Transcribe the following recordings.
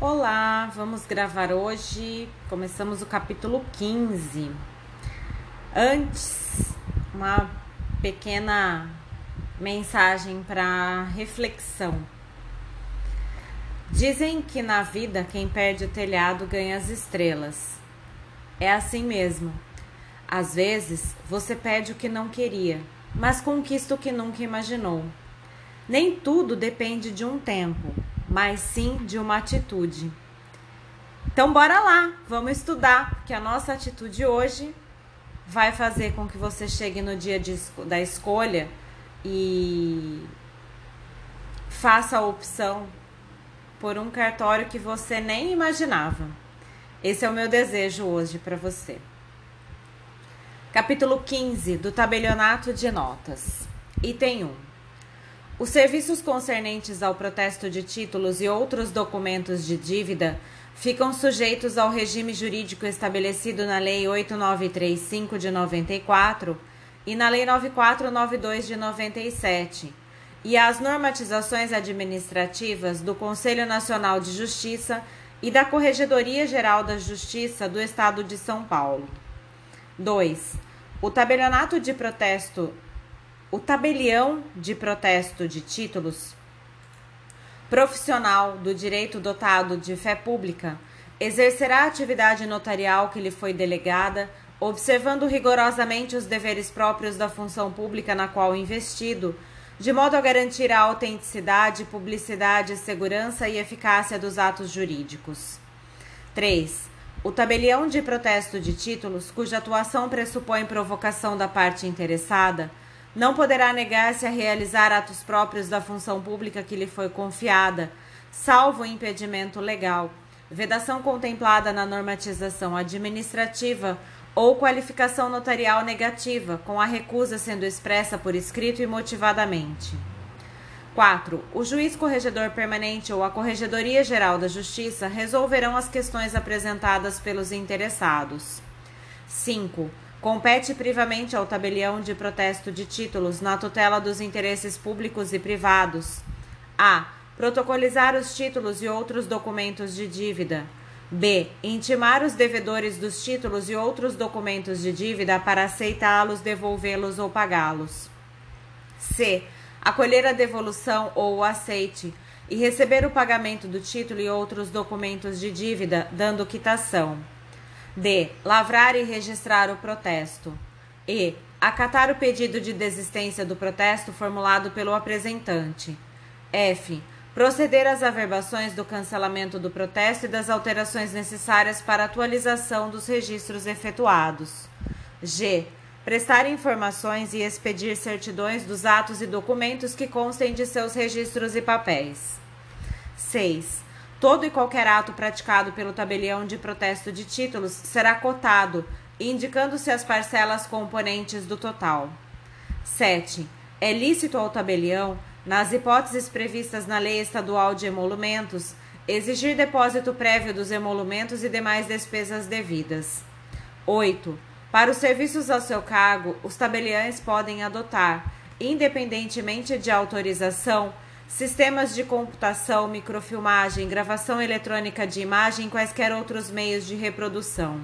Olá, vamos gravar hoje. Começamos o capítulo 15. Antes, uma pequena mensagem para reflexão. Dizem que na vida quem perde o telhado ganha as estrelas. É assim mesmo. Às vezes você perde o que não queria, mas conquista o que nunca imaginou. Nem tudo depende de um tempo mas sim de uma atitude. Então, bora lá, vamos estudar, porque a nossa atitude hoje vai fazer com que você chegue no dia de, da escolha e faça a opção por um cartório que você nem imaginava. Esse é o meu desejo hoje para você. Capítulo 15 do tabelionato de notas. Item 1. Os serviços concernentes ao protesto de títulos e outros documentos de dívida ficam sujeitos ao regime jurídico estabelecido na Lei 8935 de 94 e na Lei 9492 de 97 e às normatizações administrativas do Conselho Nacional de Justiça e da Corregedoria Geral da Justiça do Estado de São Paulo. 2. O tabelionato de protesto o tabelião de protesto de títulos profissional do direito dotado de fé pública exercerá a atividade notarial que lhe foi delegada, observando rigorosamente os deveres próprios da função pública na qual investido, de modo a garantir a autenticidade, publicidade, segurança e eficácia dos atos jurídicos. 3. O tabelião de protesto de títulos, cuja atuação pressupõe provocação da parte interessada, não poderá negar-se a realizar atos próprios da função pública que lhe foi confiada, salvo impedimento legal, vedação contemplada na normatização administrativa ou qualificação notarial negativa, com a recusa sendo expressa por escrito e motivadamente. 4. O juiz corregedor permanente ou a Corregedoria Geral da Justiça resolverão as questões apresentadas pelos interessados. 5 compete privamente ao tabelião de protesto de títulos na tutela dos interesses públicos e privados. A. Protocolizar os títulos e outros documentos de dívida. B. Intimar os devedores dos títulos e outros documentos de dívida para aceitá-los, devolvê-los ou pagá-los. C. Acolher a devolução ou o aceite e receber o pagamento do título e outros documentos de dívida, dando quitação. D. Lavrar e registrar o protesto. E. Acatar o pedido de desistência do protesto formulado pelo apresentante. F. Proceder às averbações do cancelamento do protesto e das alterações necessárias para atualização dos registros efetuados. G. Prestar informações e expedir certidões dos atos e documentos que constem de seus registros e papéis. 6 Todo e qualquer ato praticado pelo tabelião de protesto de títulos será cotado, indicando-se as parcelas componentes do total. 7. É lícito ao tabelião, nas hipóteses previstas na Lei Estadual de Emolumentos, exigir depósito prévio dos emolumentos e demais despesas devidas. 8. Para os serviços ao seu cargo, os tabeliães podem adotar, independentemente de autorização, sistemas de computação, microfilmagem, gravação eletrônica de imagem e quaisquer outros meios de reprodução.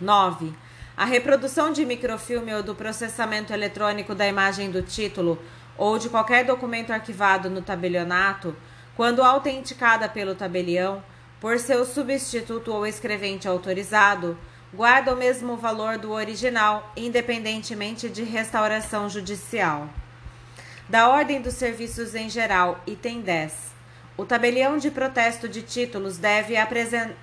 9. A reprodução de microfilme ou do processamento eletrônico da imagem do título ou de qualquer documento arquivado no tabelionato, quando autenticada pelo tabelião, por seu substituto ou escrevente autorizado, guarda o mesmo valor do original, independentemente de restauração judicial. Da Ordem dos Serviços em Geral, item 10. O tabelião de protesto de títulos deve,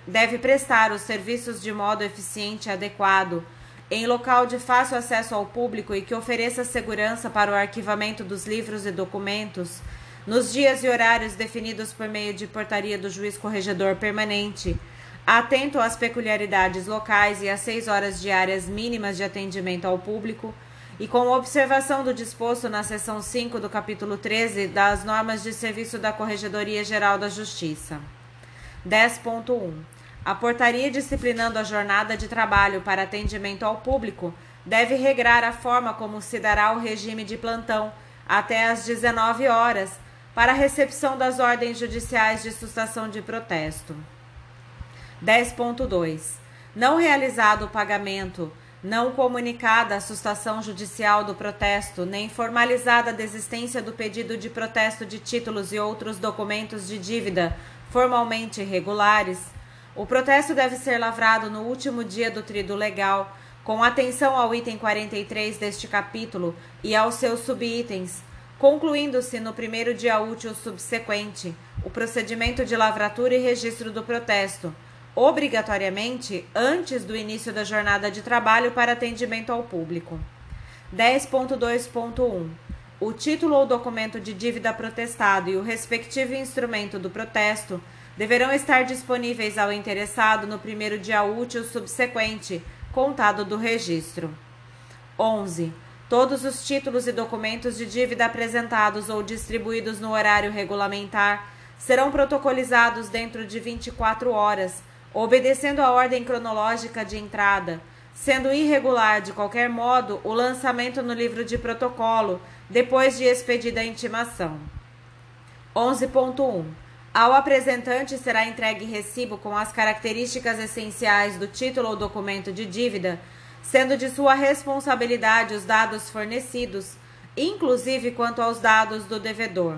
deve prestar os serviços de modo eficiente e adequado, em local de fácil acesso ao público e que ofereça segurança para o arquivamento dos livros e documentos, nos dias e horários definidos por meio de portaria do juiz corregedor permanente, atento às peculiaridades locais e às seis horas diárias mínimas de atendimento ao público e com observação do disposto na seção 5 do capítulo 13 das normas de serviço da Corregedoria Geral da Justiça. 10.1. A portaria disciplinando a jornada de trabalho para atendimento ao público deve regrar a forma como se dará o regime de plantão até às 19 horas, para a recepção das ordens judiciais de sustação de protesto. 10.2. Não realizado o pagamento, não comunicada a sustação judicial do protesto, nem formalizada a desistência do pedido de protesto de títulos e outros documentos de dívida formalmente irregulares, o protesto deve ser lavrado no último dia do trido legal, com atenção ao item 43 deste capítulo e aos seus subitens, concluindo-se no primeiro dia útil subsequente o procedimento de lavratura e registro do protesto, obrigatoriamente antes do início da jornada de trabalho para atendimento ao público. 10.2.1 O título ou documento de dívida protestado e o respectivo instrumento do protesto deverão estar disponíveis ao interessado no primeiro dia útil subsequente, contado do registro. 11. Todos os títulos e documentos de dívida apresentados ou distribuídos no horário regulamentar serão protocolizados dentro de 24 horas, obedecendo a ordem cronológica de entrada, sendo irregular de qualquer modo o lançamento no livro de protocolo depois de expedida a intimação. 11.1 ao apresentante será entregue recibo com as características essenciais do título ou documento de dívida, sendo de sua responsabilidade os dados fornecidos, inclusive quanto aos dados do devedor.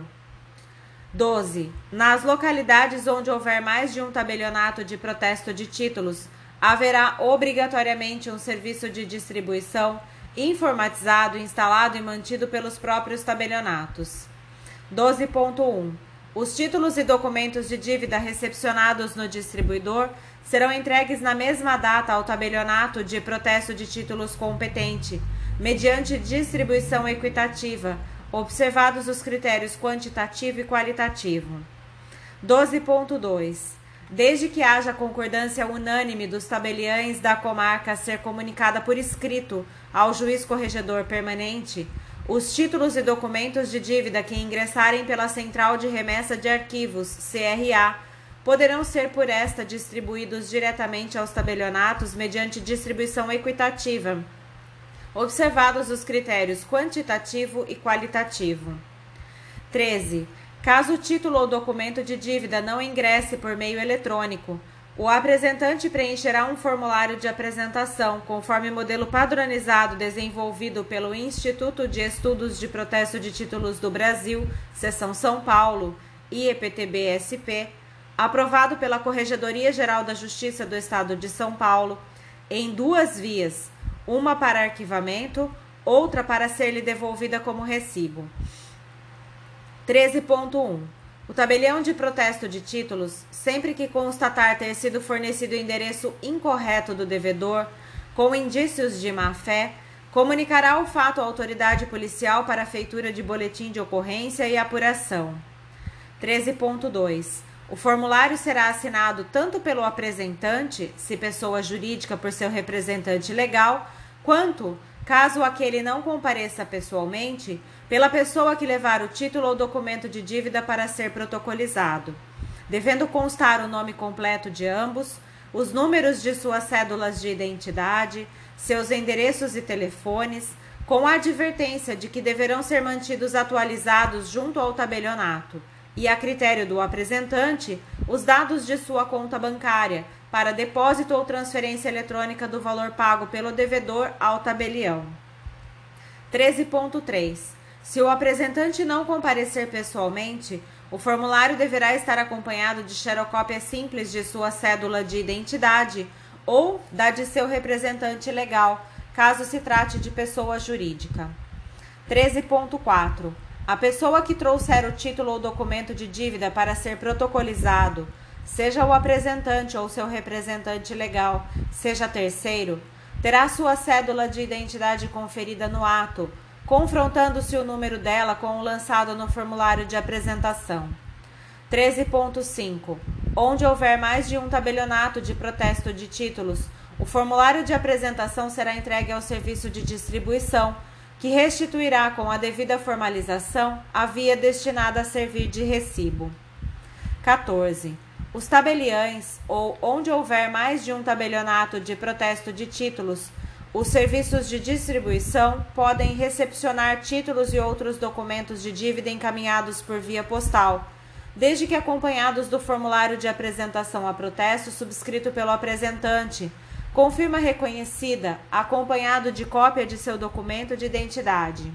12. Nas localidades onde houver mais de um tabelionato de protesto de títulos, haverá obrigatoriamente um serviço de distribuição informatizado, instalado e mantido pelos próprios tabelionatos. 12.1. Os títulos e documentos de dívida recepcionados no distribuidor serão entregues na mesma data ao tabelionato de protesto de títulos competente, mediante distribuição equitativa, observados os critérios quantitativo e qualitativo. 12.2. Desde que haja concordância unânime dos tabeliães da comarca a ser comunicada por escrito ao juiz corregedor permanente, os títulos e documentos de dívida que ingressarem pela Central de Remessa de Arquivos, CRA, poderão ser por esta distribuídos diretamente aos tabelionatos mediante distribuição equitativa, observados os critérios quantitativo e qualitativo. 13. Caso o título ou documento de dívida não ingresse por meio eletrônico, o apresentante preencherá um formulário de apresentação, conforme modelo padronizado desenvolvido pelo Instituto de Estudos de Protesto de Títulos do Brasil, Seção São Paulo, IEPTB-SP, aprovado pela Corregedoria Geral da Justiça do Estado de São Paulo, em duas vias, uma para arquivamento, outra para ser-lhe devolvida como recibo. 13.1 o tabelião de protesto de títulos, sempre que constatar ter sido fornecido o endereço incorreto do devedor, com indícios de má-fé, comunicará o fato à autoridade policial para a feitura de boletim de ocorrência e apuração. 13.2. O formulário será assinado tanto pelo apresentante, se pessoa jurídica por seu representante legal, quanto, caso aquele não compareça pessoalmente, pela pessoa que levar o título ou documento de dívida para ser protocolizado, devendo constar o nome completo de ambos, os números de suas cédulas de identidade, seus endereços e telefones, com a advertência de que deverão ser mantidos atualizados junto ao tabelionato e, a critério do apresentante, os dados de sua conta bancária para depósito ou transferência eletrônica do valor pago pelo devedor ao tabelião. 13.3 se o apresentante não comparecer pessoalmente, o formulário deverá estar acompanhado de xerocópia simples de sua cédula de identidade ou da de seu representante legal, caso se trate de pessoa jurídica. 13.4. A pessoa que trouxer o título ou documento de dívida para ser protocolizado, seja o apresentante ou seu representante legal, seja terceiro, terá sua cédula de identidade conferida no ato confrontando-se o número dela com o lançado no formulário de apresentação. 13.5. Onde houver mais de um tabelionato de protesto de títulos, o formulário de apresentação será entregue ao serviço de distribuição, que restituirá com a devida formalização a via destinada a servir de recibo. 14. Os tabeliães, ou onde houver mais de um tabelionato de protesto de títulos, Os serviços de distribuição podem recepcionar títulos e outros documentos de dívida encaminhados por via postal, desde que acompanhados do formulário de apresentação a protesto subscrito pelo apresentante, com firma reconhecida, acompanhado de cópia de seu documento de identidade.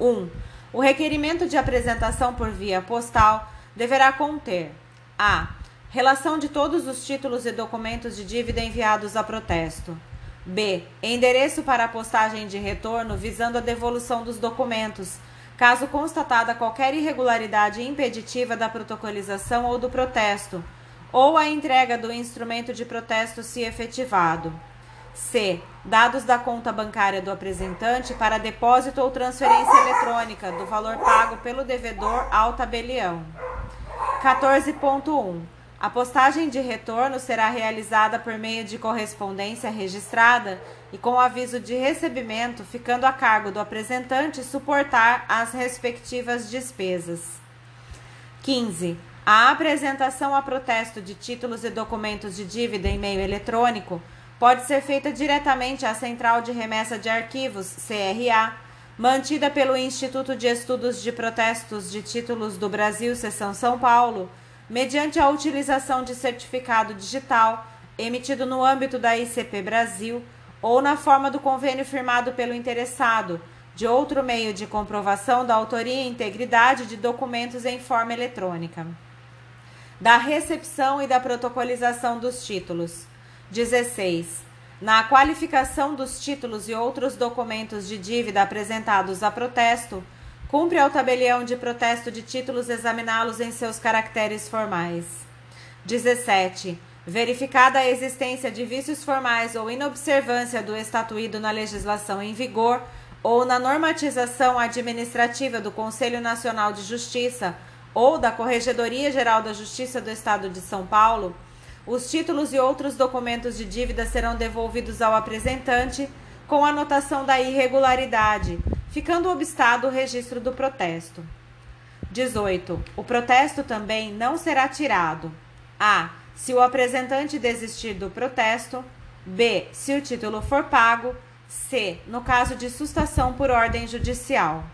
1. Um, o requerimento de apresentação por via postal deverá conter a. Relação de todos os títulos e documentos de dívida enviados a protesto. B. Endereço para a postagem de retorno visando a devolução dos documentos, caso constatada qualquer irregularidade impeditiva da protocolização ou do protesto, ou a entrega do instrumento de protesto se efetivado. C. Dados da conta bancária do apresentante para depósito ou transferência eletrônica do valor pago pelo devedor ao tabelião. 14.1 a postagem de retorno será realizada por meio de correspondência registrada e com aviso de recebimento, ficando a cargo do apresentante suportar as respectivas despesas. 15. A apresentação a protesto de títulos e documentos de dívida em meio eletrônico pode ser feita diretamente à Central de Remessa de Arquivos, CRA, mantida pelo Instituto de Estudos de Protestos de Títulos do Brasil, Seção São Paulo mediante a utilização de certificado digital emitido no âmbito da ICP Brasil ou na forma do convênio firmado pelo interessado, de outro meio de comprovação da autoria e integridade de documentos em forma eletrônica. Da recepção e da protocolização dos títulos. 16. Na qualificação dos títulos e outros documentos de dívida apresentados a protesto, Cumpre ao tabelião de protesto de títulos examiná-los em seus caracteres formais. 17. Verificada a existência de vícios formais ou inobservância do estatuído na legislação em vigor ou na normatização administrativa do Conselho Nacional de Justiça ou da Corregedoria Geral da Justiça do Estado de São Paulo, os títulos e outros documentos de dívida serão devolvidos ao apresentante com anotação da irregularidade, ficando obstado o registro do protesto. 18. O protesto também não será tirado. A. Se o apresentante desistir do protesto. B. Se o título for pago. C. No caso de sustação por ordem judicial.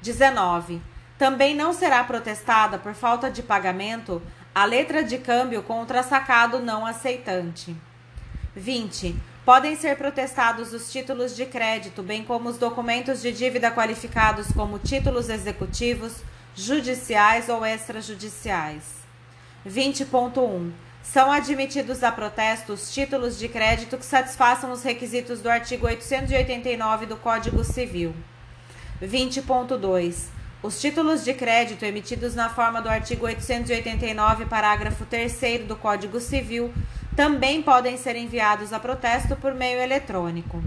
19. Também não será protestada por falta de pagamento a letra de câmbio contra sacado não aceitante. 20. Podem ser protestados os títulos de crédito, bem como os documentos de dívida qualificados como títulos executivos, judiciais ou extrajudiciais. 20.1. São admitidos a protesto os títulos de crédito que satisfaçam os requisitos do artigo 889 do Código Civil. 20.2. Os títulos de crédito emitidos na forma do artigo 889, parágrafo 3 do Código Civil também podem ser enviados a protesto por meio eletrônico.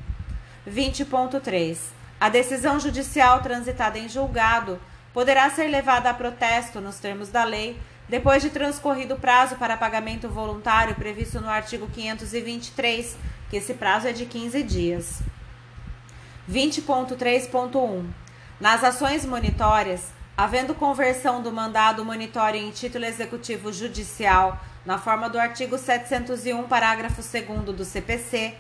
20.3. A decisão judicial transitada em julgado poderá ser levada a protesto nos termos da lei depois de transcorrido o prazo para pagamento voluntário previsto no artigo 523, que esse prazo é de 15 dias. 20.3.1. Nas ações monitórias, havendo conversão do mandado monitório em título executivo judicial na forma do artigo 701, parágrafo 2 do CPC,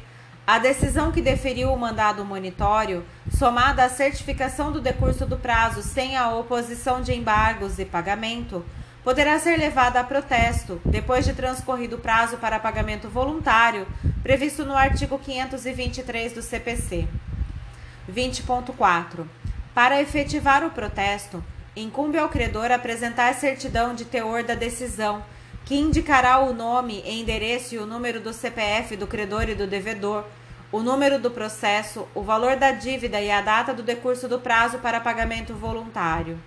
a decisão que deferiu o mandado monitório, somada à certificação do decurso do prazo sem a oposição de embargos e pagamento, poderá ser levada a protesto depois de transcorrido o prazo para pagamento voluntário previsto no artigo 523 do CPC. 20.4. Para efetivar o protesto, incumbe ao credor apresentar certidão de teor da decisão que indicará o nome, endereço e o número do CPF do credor e do devedor, o número do processo, o valor da dívida e a data do decurso do prazo para pagamento voluntário.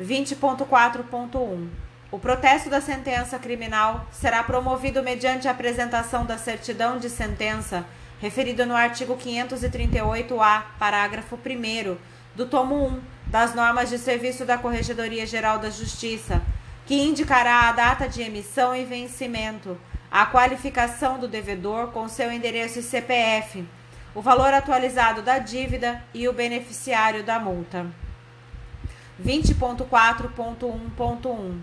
20.4.1 O protesto da sentença criminal será promovido mediante a apresentação da certidão de sentença referida no artigo 538-A, parágrafo 1 do tomo 1 das normas de serviço da Corregedoria Geral da Justiça, que indicará a data de emissão e vencimento, a qualificação do devedor com seu endereço e CPF, o valor atualizado da dívida e o beneficiário da multa. 20.4.1.1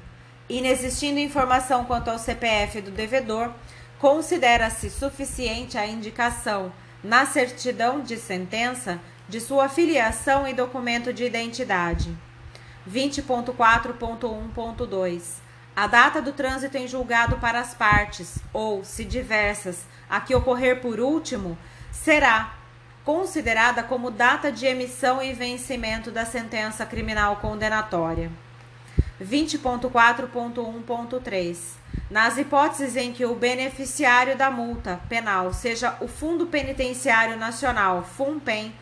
Inexistindo informação quanto ao CPF do devedor, considera-se suficiente a indicação, na certidão de sentença, de sua filiação e documento de identidade. 20.4.1.2 A data do trânsito em julgado para as partes, ou, se diversas, a que ocorrer por último, será considerada como data de emissão e vencimento da sentença criminal condenatória. 20.4.1.3 Nas hipóteses em que o beneficiário da multa penal seja o Fundo Penitenciário Nacional, FUNPEN,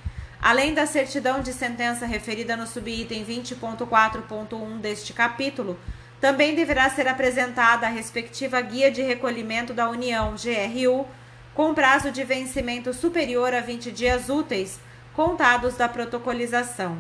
além da certidão de sentença referida no subitem 20.4.1 deste capítulo, também deverá ser apresentada a respectiva guia de recolhimento da União, GRU, com prazo de vencimento superior a 20 dias úteis, contados da protocolização.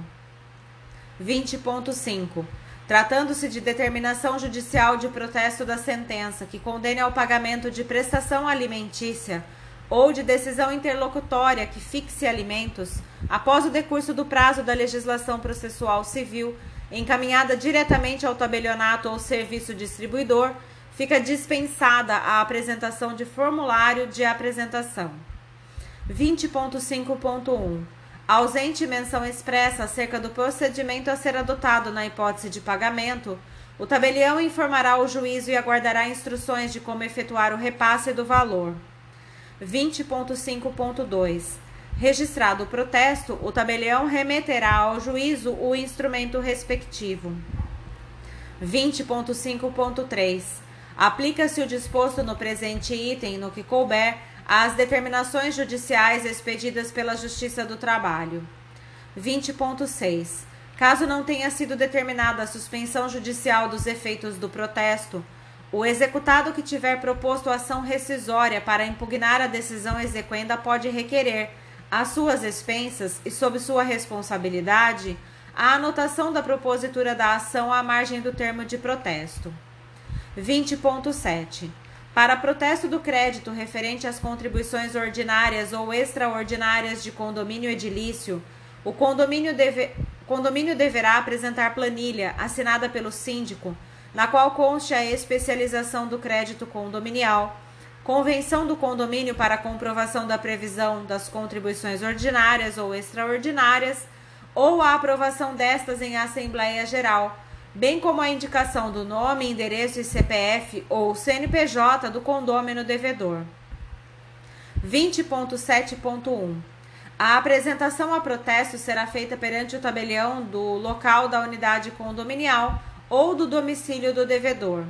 20.5. Tratando-se de determinação judicial de protesto da sentença que condene ao pagamento de prestação alimentícia ou de decisão interlocutória que fixe alimentos, após o decurso do prazo da legislação processual civil, encaminhada diretamente ao tabelionato ou serviço distribuidor, fica dispensada a apresentação de formulário de apresentação. 20.5.1 Ausente menção expressa acerca do procedimento a ser adotado na hipótese de pagamento, o tabelião informará o juízo e aguardará instruções de como efetuar o repasse do valor. 20.5.2 Registrado o protesto, o tabelião remeterá ao juízo o instrumento respectivo. 20.5.3 Aplica-se o disposto no presente item, no que couber, às determinações judiciais expedidas pela Justiça do Trabalho. 20.6. Caso não tenha sido determinada a suspensão judicial dos efeitos do protesto, o executado que tiver proposto ação rescisória para impugnar a decisão exequenda pode requerer, às suas expensas e sob sua responsabilidade, a anotação da propositura da ação à margem do termo de protesto. 20.7. Para protesto do crédito referente às contribuições ordinárias ou extraordinárias de condomínio edilício, o condomínio, deve, condomínio deverá apresentar planilha assinada pelo síndico, na qual conste a especialização do crédito condominial, convenção do condomínio para comprovação da previsão das contribuições ordinárias ou extraordinárias, ou a aprovação destas em Assembleia Geral bem como a indicação do nome, endereço e CPF ou CNPJ do condômino devedor. 20.7.1 A apresentação a protesto será feita perante o tabelião do local da unidade condominial ou do domicílio do devedor.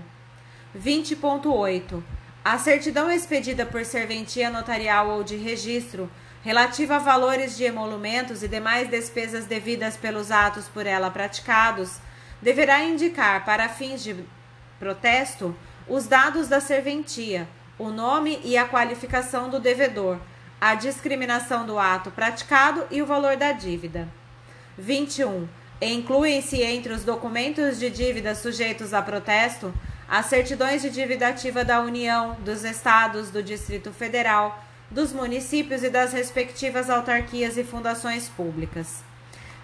20.8 A certidão expedida por serventia notarial ou de registro relativa a valores de emolumentos e demais despesas devidas pelos atos por ela praticados deverá indicar, para fins de protesto, os dados da serventia, o nome e a qualificação do devedor, a discriminação do ato praticado e o valor da dívida. 21. Incluem-se entre os documentos de dívida sujeitos a protesto as certidões de dívida ativa da União, dos Estados, do Distrito Federal, dos municípios e das respectivas autarquias e fundações públicas.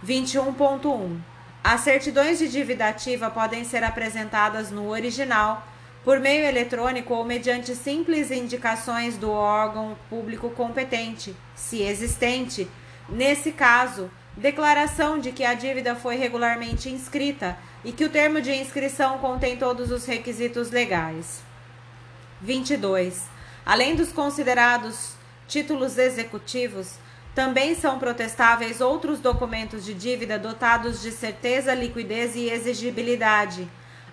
21.1. As certidões de dívida ativa podem ser apresentadas no original, por meio eletrônico ou mediante simples indicações do órgão público competente, se existente. Nesse caso, declaração de que a dívida foi regularmente inscrita e que o termo de inscrição contém todos os requisitos legais. 22. Além dos considerados títulos executivos, também são protestáveis outros documentos de dívida dotados de certeza, liquidez e exigibilidade,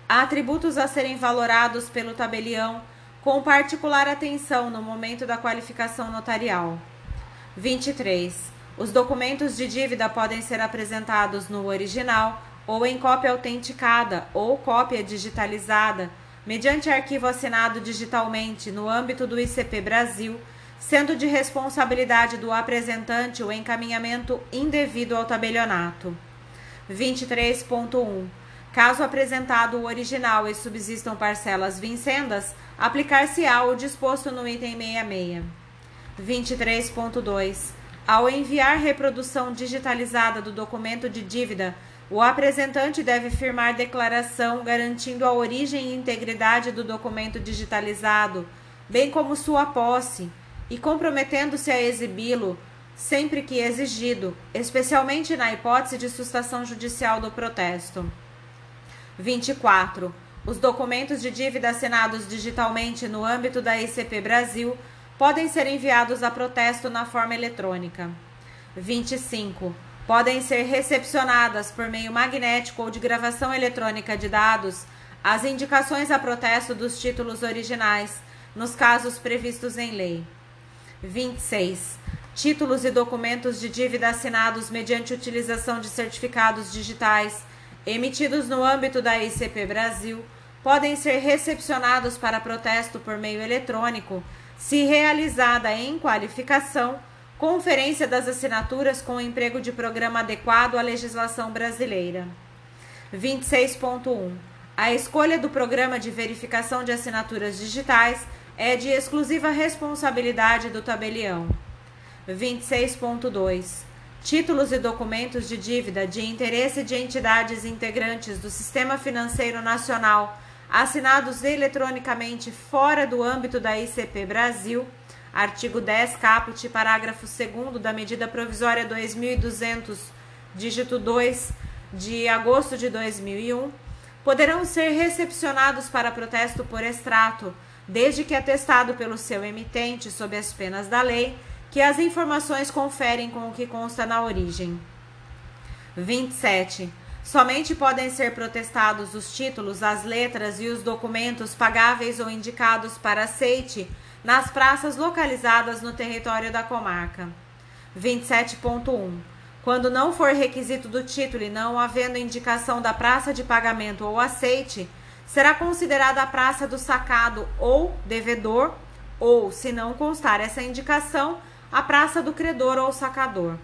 atributos a serem valorados pelo tabelião com particular atenção no momento da qualificação notarial. 23. Os documentos de dívida podem ser apresentados no original ou em cópia autenticada ou cópia digitalizada, mediante arquivo assinado digitalmente no âmbito do ICP Brasil sendo de responsabilidade do apresentante o encaminhamento indevido ao tabelionato. 23.1. Caso apresentado o original e subsistam parcelas vincendas, aplicar-se-á o disposto no item 66. 23.2. Ao enviar reprodução digitalizada do documento de dívida, o apresentante deve firmar declaração garantindo a origem e integridade do documento digitalizado, bem como sua posse, e comprometendo-se a exibi-lo sempre que exigido, especialmente na hipótese de sustação judicial do protesto. 24. Os documentos de dívida assinados digitalmente no âmbito da ICP Brasil podem ser enviados a protesto na forma eletrônica. 25. Podem ser recepcionadas por meio magnético ou de gravação eletrônica de dados as indicações a protesto dos títulos originais, nos casos previstos em lei. 26. Títulos e documentos de dívida assinados mediante utilização de certificados digitais emitidos no âmbito da ICP Brasil podem ser recepcionados para protesto por meio eletrônico, se realizada em qualificação, conferência das assinaturas com emprego de programa adequado à legislação brasileira. 26.1. A escolha do programa de verificação de assinaturas digitais é de exclusiva responsabilidade do tabelião. 26.2 títulos e documentos de dívida de interesse de entidades integrantes do Sistema Financeiro Nacional assinados eletronicamente fora do âmbito da ICP Brasil, artigo 10 caput, parágrafo 2 da medida provisória 2200, dígito 2, de agosto de 2001, poderão ser recepcionados para protesto por extrato, desde que atestado pelo seu emitente sob as penas da lei que as informações conferem com o que consta na origem. 27. Somente podem ser protestados os títulos, as letras e os documentos pagáveis ou indicados para aceite nas praças localizadas no território da comarca. 27.1. Quando não for requisito do título e não havendo indicação da praça de pagamento ou aceite, será considerada a praça do sacado ou devedor, ou, se não constar essa indicação, a praça do credor ou sacador.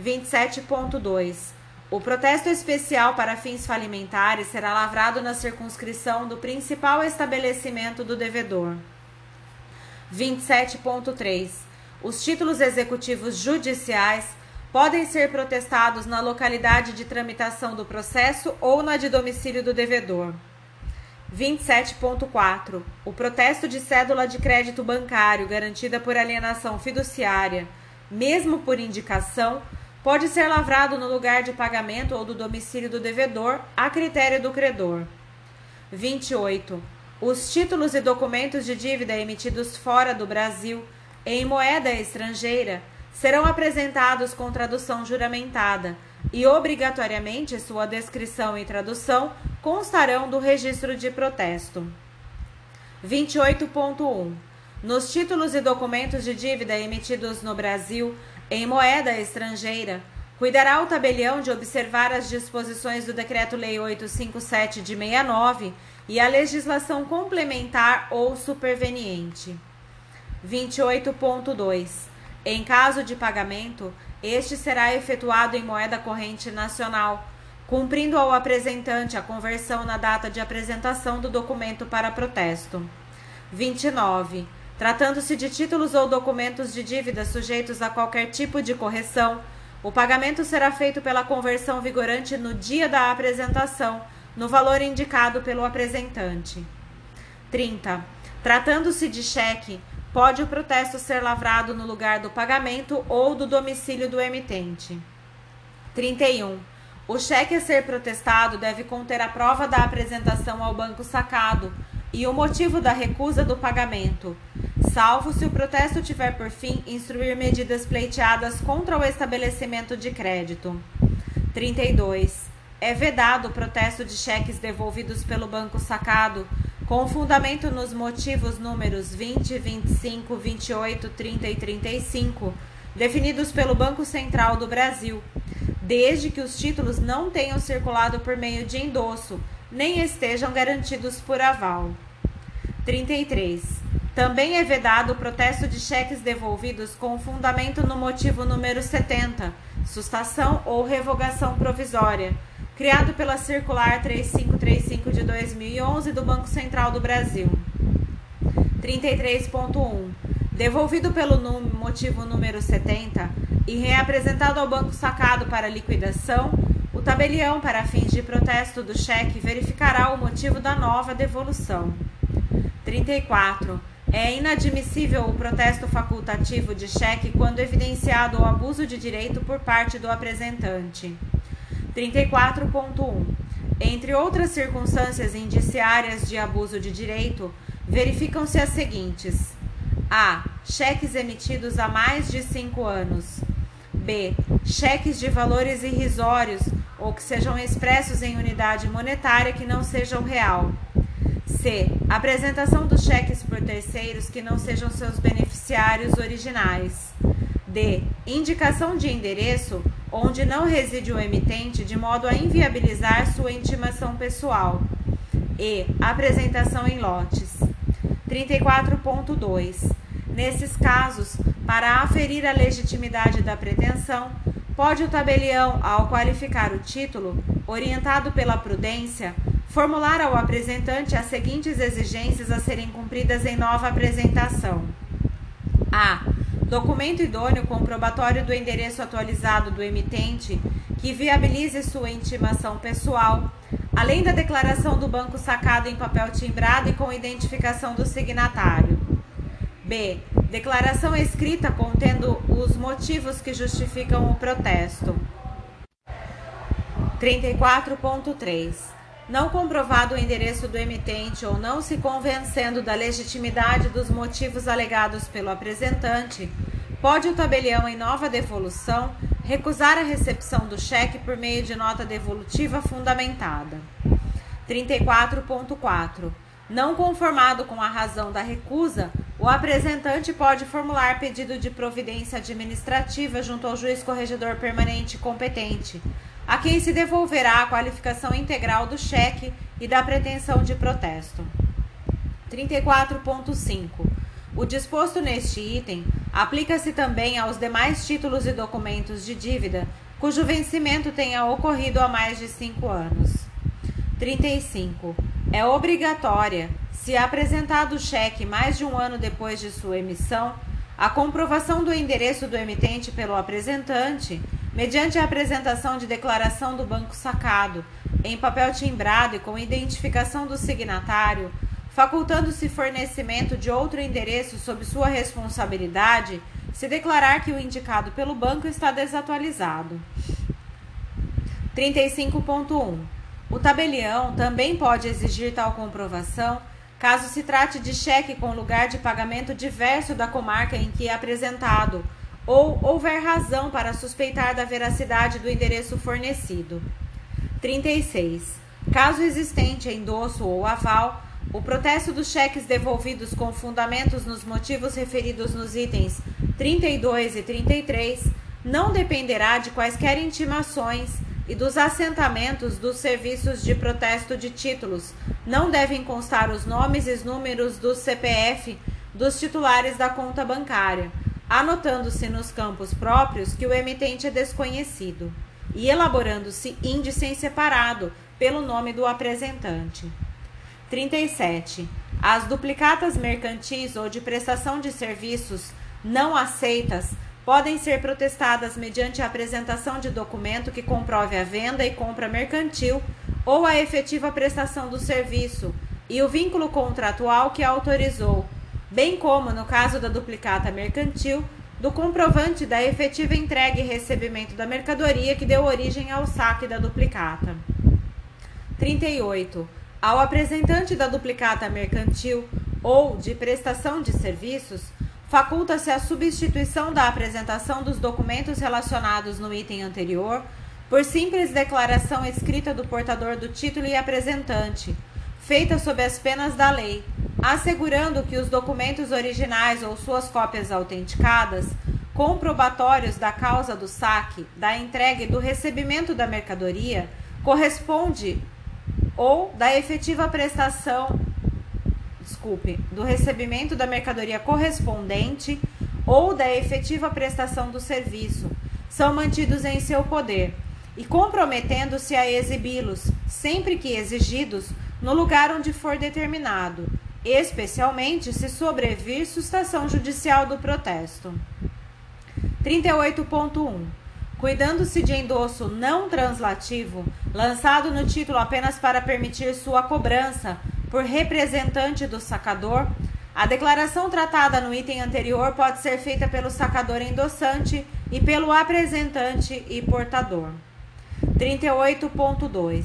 27.2. O protesto especial para fins falimentares será lavrado na circunscrição do principal estabelecimento do devedor. 27.3. Os títulos executivos judiciais podem ser protestados na localidade de tramitação do processo ou na de domicílio do devedor. 27.4. O protesto de cédula de crédito bancário garantida por alienação fiduciária, mesmo por indicação, pode ser lavrado no lugar de pagamento ou do domicílio do devedor, a critério do credor. 28. Os títulos e documentos de dívida emitidos fora do Brasil, em moeda estrangeira, serão apresentados com tradução juramentada e, obrigatoriamente, sua descrição e tradução constarão do registro de protesto. 28.1. Nos títulos e documentos de dívida emitidos no Brasil em moeda estrangeira, cuidará o tabelião de observar as disposições do Decreto-Lei 857 de 69 e a legislação complementar ou superveniente. 28.2. Em caso de pagamento, este será efetuado em moeda corrente nacional cumprindo ao apresentante a conversão na data de apresentação do documento para protesto. 29. Tratando-se de títulos ou documentos de dívida sujeitos a qualquer tipo de correção, o pagamento será feito pela conversão vigorante no dia da apresentação, no valor indicado pelo apresentante. 30. Tratando-se de cheque, pode o protesto ser lavrado no lugar do pagamento ou do domicílio do emitente. 31. O cheque a ser protestado deve conter a prova da apresentação ao banco sacado e o motivo da recusa do pagamento, salvo se o protesto tiver por fim instruir medidas pleiteadas contra o estabelecimento de crédito. 32. É vedado o protesto de cheques devolvidos pelo banco sacado com fundamento nos motivos números 20, 25, 28, 30 e 35, definidos pelo Banco Central do Brasil desde que os títulos não tenham circulado por meio de endosso, nem estejam garantidos por aval. 33. Também é vedado o protesto de cheques devolvidos com fundamento no motivo número 70, sustação ou revogação provisória, criado pela Circular 3535 de 2011 do Banco Central do Brasil. 33.1. Devolvido pelo motivo número 70, e reapresentado ao banco sacado para liquidação, o tabelião, para fins de protesto do cheque, verificará o motivo da nova devolução. 34. É inadmissível o protesto facultativo de cheque quando evidenciado o abuso de direito por parte do apresentante. 34.1. Entre outras circunstâncias indiciárias de abuso de direito, verificam-se as seguintes: a. Cheques emitidos há mais de cinco anos. B. Cheques de valores irrisórios ou que sejam expressos em unidade monetária que não sejam real. C. Apresentação dos cheques por terceiros que não sejam seus beneficiários originais. D. Indicação de endereço onde não reside o emitente de modo a inviabilizar sua intimação pessoal. E. Apresentação em lotes. 34.2. Nesses casos, para aferir a legitimidade da pretensão, pode o tabelião, ao qualificar o título, orientado pela prudência, formular ao apresentante as seguintes exigências a serem cumpridas em nova apresentação: a. Documento idôneo comprobatório do endereço atualizado do emitente que viabilize sua intimação pessoal, além da declaração do banco sacado em papel timbrado e com identificação do signatário. B. Declaração escrita contendo os motivos que justificam o protesto. 34.3. Não comprovado o endereço do emitente ou não se convencendo da legitimidade dos motivos alegados pelo apresentante, pode o tabelião, em nova devolução, recusar a recepção do cheque por meio de nota devolutiva fundamentada. 34.4. Não conformado com a razão da recusa, o apresentante pode formular pedido de providência administrativa junto ao juiz corregedor permanente competente, a quem se devolverá a qualificação integral do cheque e da pretensão de protesto. 34.5. O disposto neste item aplica-se também aos demais títulos e documentos de dívida cujo vencimento tenha ocorrido há mais de cinco anos. 35. É obrigatória se apresentado o cheque mais de um ano depois de sua emissão, a comprovação do endereço do emitente pelo apresentante, mediante a apresentação de declaração do banco sacado, em papel timbrado e com identificação do signatário, facultando-se fornecimento de outro endereço sob sua responsabilidade, se declarar que o indicado pelo banco está desatualizado. 35.1. O tabelião também pode exigir tal comprovação caso se trate de cheque com lugar de pagamento diverso da comarca em que é apresentado, ou houver razão para suspeitar da veracidade do endereço fornecido. 36. Caso existente endosso ou aval, o protesto dos cheques devolvidos com fundamentos nos motivos referidos nos itens 32 e 33 não dependerá de quaisquer intimações e dos assentamentos dos serviços de protesto de títulos. Não devem constar os nomes e números do CPF dos titulares da conta bancária, anotando-se nos campos próprios que o emitente é desconhecido e elaborando-se índice em separado pelo nome do apresentante. 37. As duplicatas mercantis ou de prestação de serviços não aceitas podem ser protestadas mediante a apresentação de documento que comprove a venda e compra mercantil ou a efetiva prestação do serviço e o vínculo contratual que autorizou, bem como, no caso da duplicata mercantil, do comprovante da efetiva entrega e recebimento da mercadoria que deu origem ao saque da duplicata. 38. Ao apresentante da duplicata mercantil ou de prestação de serviços, faculta-se a substituição da apresentação dos documentos relacionados no item anterior por simples declaração escrita do portador do título e apresentante, feita sob as penas da lei, assegurando que os documentos originais ou suas cópias autenticadas, comprobatórios da causa do saque, da entrega e do recebimento da mercadoria, corresponde ou da efetiva prestação desculpe, do recebimento da mercadoria correspondente ou da efetiva prestação do serviço, são mantidos em seu poder e comprometendo-se a exibi-los, sempre que exigidos, no lugar onde for determinado, especialmente se sobrevir sustação judicial do protesto. 38.1 Cuidando-se de endosso não translativo, lançado no título apenas para permitir sua cobrança, por representante do sacador, A declaração tratada no item anterior pode ser feita pelo sacador endossante e pelo apresentante e portador. 38.2.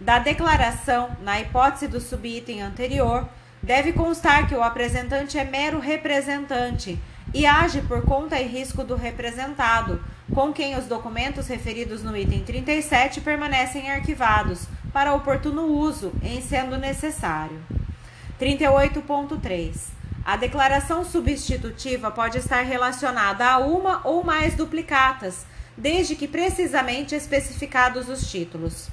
Da declaração, na hipótese do subitem anterior, deve constar que o apresentante é mero representante e age por conta e risco do representado, com quem os documentos referidos no item 37 permanecem arquivados para oportuno uso, em sendo necessário. 38.3. A declaração substitutiva pode estar relacionada a uma ou mais duplicatas, desde que precisamente especificados os títulos.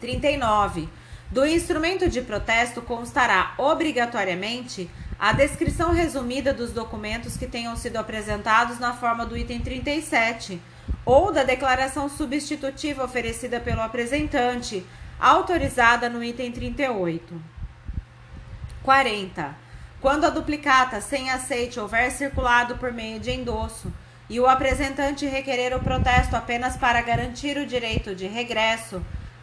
39. Do instrumento de protesto constará obrigatoriamente a descrição resumida dos documentos que tenham sido apresentados na forma do item 37 ou da declaração substitutiva oferecida pelo apresentante, autorizada no item 38. 40. Quando a duplicata sem aceite houver circulado por meio de endosso e o apresentante requerer o protesto apenas para garantir o direito de regresso,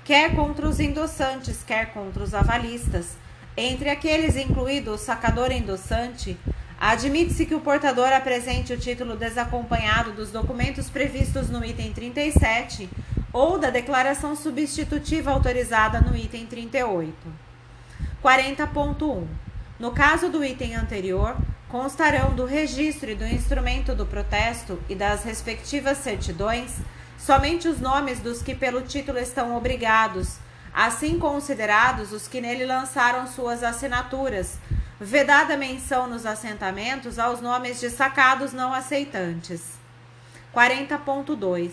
quer contra os endossantes, quer contra os avalistas, entre aqueles incluído o sacador endossante, admite-se que o portador apresente o título desacompanhado dos documentos previstos no item 37 ou da declaração substitutiva autorizada no item 38. 40.1. No caso do item anterior, constarão do registro e do instrumento do protesto e das respectivas certidões somente os nomes dos que pelo título estão obrigados assim considerados os que nele lançaram suas assinaturas, vedada menção nos assentamentos aos nomes de sacados não aceitantes. 40.2.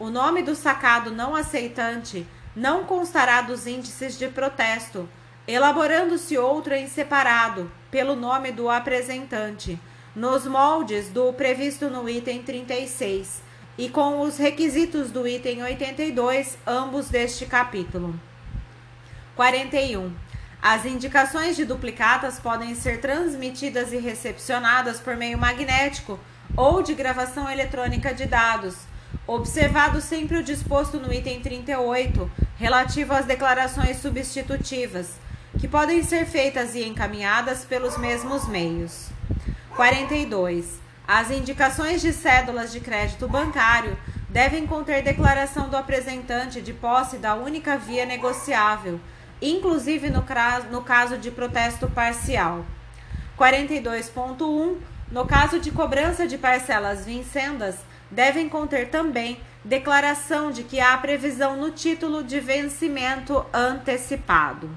O nome do sacado não aceitante não constará dos índices de protesto, elaborando-se outro em separado, pelo nome do apresentante, nos moldes do previsto no item 36 e com os requisitos do item 82, ambos deste capítulo. 41. As indicações de duplicatas podem ser transmitidas e recepcionadas por meio magnético ou de gravação eletrônica de dados, observado sempre o disposto no item 38, relativo às declarações substitutivas, que podem ser feitas e encaminhadas pelos mesmos meios. 42. As indicações de cédulas de crédito bancário devem conter declaração do apresentante de posse da única via negociável inclusive no, no caso de protesto parcial. 42.1. No caso de cobrança de parcelas vincendas, devem conter também declaração de que há previsão no título de vencimento antecipado.